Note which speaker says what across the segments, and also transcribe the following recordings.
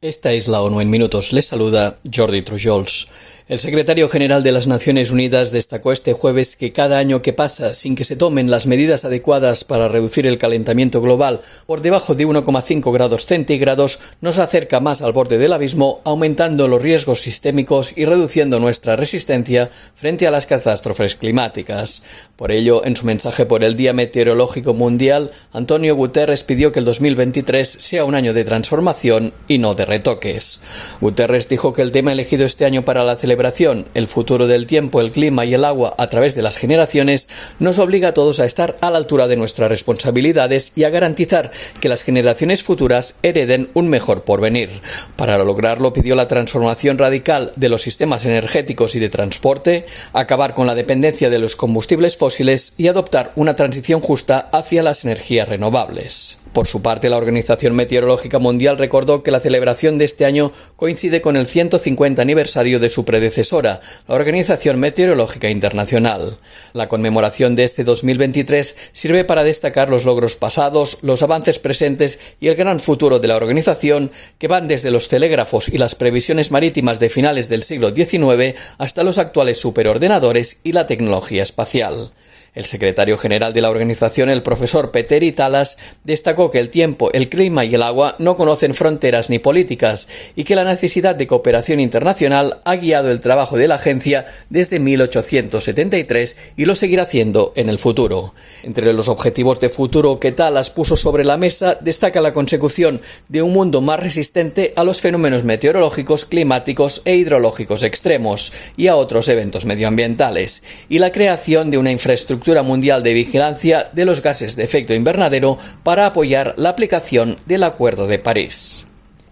Speaker 1: Esta es la ONU en minutos. Les saluda Jordi Trujols. El secretario general de las Naciones Unidas destacó este jueves que cada año que pasa sin que se tomen las medidas adecuadas para reducir el calentamiento global por debajo de 1,5 grados centígrados nos acerca más al borde del abismo, aumentando los riesgos sistémicos y reduciendo nuestra resistencia frente a las catástrofes climáticas. Por ello, en su mensaje por el Día Meteorológico Mundial, Antonio Guterres pidió que el 2023 sea un año de transformación y no de retoques. Guterres dijo que el tema elegido este año para la celebración el futuro del tiempo, el clima y el agua a través de las generaciones, nos obliga a todos a estar a la altura de nuestras responsabilidades y a garantizar que las generaciones futuras hereden un mejor porvenir. Para lograrlo pidió la transformación radical de los sistemas energéticos y de transporte, acabar con la dependencia de los combustibles fósiles y adoptar una transición justa hacia las energías renovables. Por su parte, la Organización Meteorológica Mundial recordó que la celebración de este año coincide con el 150 aniversario de su predecesora, la Organización Meteorológica Internacional. La conmemoración de este 2023 sirve para destacar los logros pasados, los avances presentes y el gran futuro de la organización, que van desde los telégrafos y las previsiones marítimas de finales del siglo XIX hasta los actuales superordenadores y la tecnología espacial. El secretario general de la organización, el profesor Peter Talas, destacó que el tiempo, el clima y el agua no conocen fronteras ni políticas y que la necesidad de cooperación internacional ha guiado el trabajo de la agencia desde 1873 y lo seguirá haciendo en el futuro. Entre los objetivos de futuro que Talas puso sobre la mesa destaca la consecución de un mundo más resistente a los fenómenos meteorológicos, climáticos e hidrológicos extremos y a otros eventos medioambientales y la creación de una infraestructura mundial de vigilancia de los gases de efecto invernadero para apoyar la aplicación del Acuerdo de París.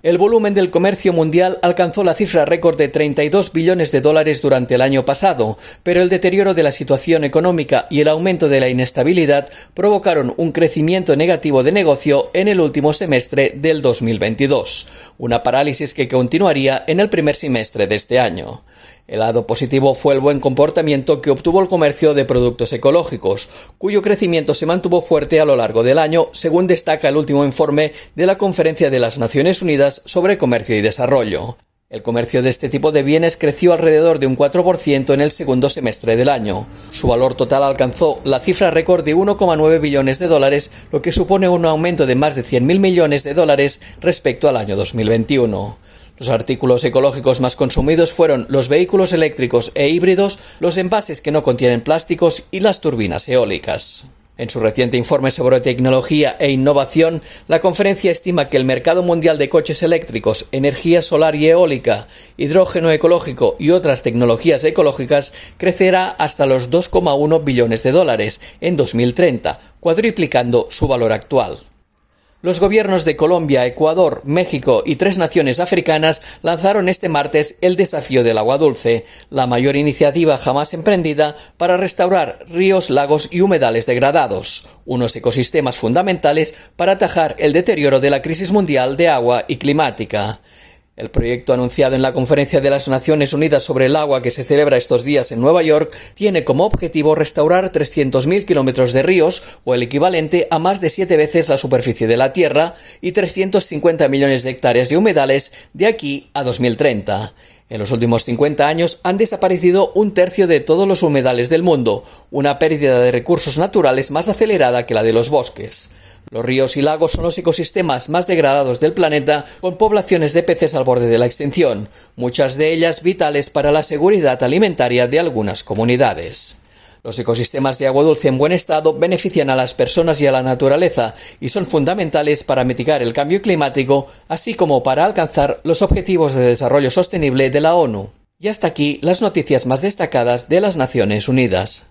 Speaker 1: El volumen del comercio mundial alcanzó la cifra récord de 32 billones de dólares durante el año pasado, pero el deterioro de la situación económica y el aumento de la inestabilidad provocaron un crecimiento negativo de negocio en el último semestre del 2022, una parálisis que continuaría en el primer semestre de este año. El lado positivo fue el buen comportamiento que obtuvo el comercio de productos ecológicos, cuyo crecimiento se mantuvo fuerte a lo largo del año, según destaca el último informe de la Conferencia de las Naciones Unidas sobre Comercio y Desarrollo. El comercio de este tipo de bienes creció alrededor de un 4% en el segundo semestre del año. Su valor total alcanzó la cifra récord de 1,9 billones de dólares, lo que supone un aumento de más de 100.000 millones de dólares respecto al año 2021. Los artículos ecológicos más consumidos fueron los vehículos eléctricos e híbridos, los envases que no contienen plásticos y las turbinas eólicas. En su reciente informe sobre tecnología e innovación, la conferencia estima que el mercado mundial de coches eléctricos, energía solar y eólica, hidrógeno ecológico y otras tecnologías ecológicas crecerá hasta los 2,1 billones de dólares en 2030, cuadriplicando su valor actual. Los gobiernos de Colombia, Ecuador, México y tres naciones africanas lanzaron este martes el desafío del agua dulce, la mayor iniciativa jamás emprendida para restaurar ríos, lagos y humedales degradados, unos ecosistemas fundamentales para atajar el deterioro de la crisis mundial de agua y climática. El proyecto anunciado en la Conferencia de las Naciones Unidas sobre el agua que se celebra estos días en Nueva York tiene como objetivo restaurar 300.000 kilómetros de ríos, o el equivalente a más de siete veces la superficie de la Tierra, y 350 millones de hectáreas de humedales de aquí a 2030. En los últimos 50 años han desaparecido un tercio de todos los humedales del mundo, una pérdida de recursos naturales más acelerada que la de los bosques. Los ríos y lagos son los ecosistemas más degradados del planeta, con poblaciones de peces al borde de la extinción, muchas de ellas vitales para la seguridad alimentaria de algunas comunidades. Los ecosistemas de agua dulce en buen estado benefician a las personas y a la naturaleza y son fundamentales para mitigar el cambio climático, así como para alcanzar los objetivos de desarrollo sostenible de la ONU. Y hasta aquí las noticias más destacadas de las Naciones Unidas.